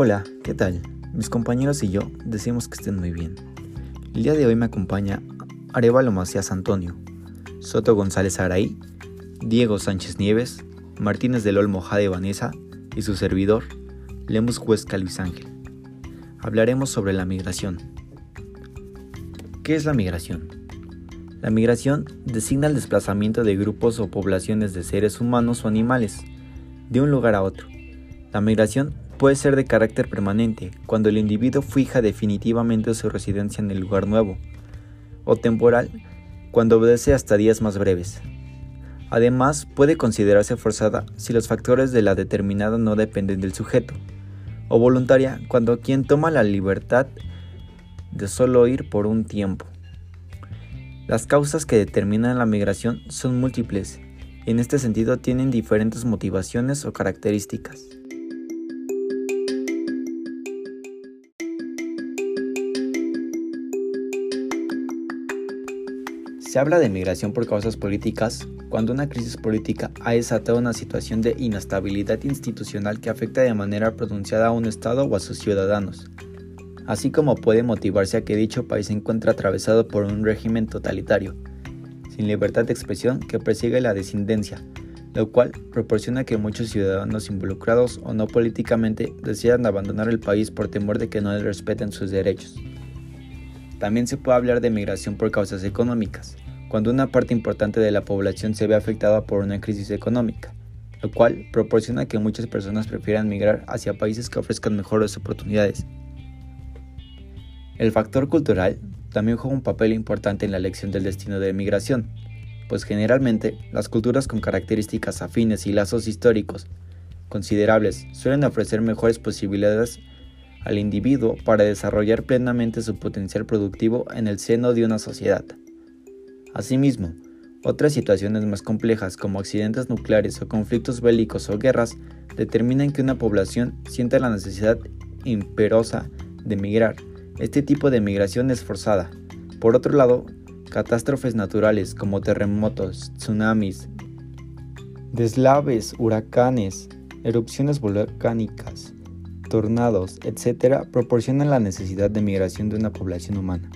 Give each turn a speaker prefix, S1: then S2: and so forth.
S1: Hola, ¿qué tal? Mis compañeros y yo decimos que estén muy bien. El día de hoy me acompaña Arevalo Macías Antonio, Soto González Araí, Diego Sánchez Nieves, Martínez del Olmo Jade Vanessa y su servidor, Lemus Huesca Luis Ángel. Hablaremos sobre la migración. ¿Qué es la migración? La migración designa el desplazamiento de grupos o poblaciones de seres humanos o animales de un lugar a otro. La migración puede ser de carácter permanente, cuando el individuo fija definitivamente su residencia en el lugar nuevo, o temporal, cuando obedece hasta días más breves. Además, puede considerarse forzada si los factores de la determinada no dependen del sujeto, o voluntaria cuando quien toma la libertad de solo ir por un tiempo. Las causas que determinan la migración son múltiples y en este sentido tienen diferentes motivaciones o características. Se habla de migración por causas políticas cuando una crisis política ha desatado una situación de inestabilidad institucional que afecta de manera pronunciada a un Estado o a sus ciudadanos, así como puede motivarse a que dicho país se encuentre atravesado por un régimen totalitario, sin libertad de expresión que persigue la descendencia, lo cual proporciona que muchos ciudadanos involucrados o no políticamente decidan abandonar el país por temor de que no les respeten sus derechos. También se puede hablar de migración por causas económicas, cuando una parte importante de la población se ve afectada por una crisis económica, lo cual proporciona que muchas personas prefieran migrar hacia países que ofrezcan mejores oportunidades. El factor cultural también juega un papel importante en la elección del destino de migración, pues generalmente las culturas con características afines y lazos históricos considerables suelen ofrecer mejores posibilidades al individuo para desarrollar plenamente su potencial productivo en el seno de una sociedad. Asimismo, otras situaciones más complejas como accidentes nucleares o conflictos bélicos o guerras determinan que una población sienta la necesidad imperosa de migrar. Este tipo de migración es forzada. Por otro lado, catástrofes naturales como terremotos, tsunamis, deslaves, huracanes, erupciones volcánicas, tornados, etc., proporcionan la necesidad de migración de una población humana.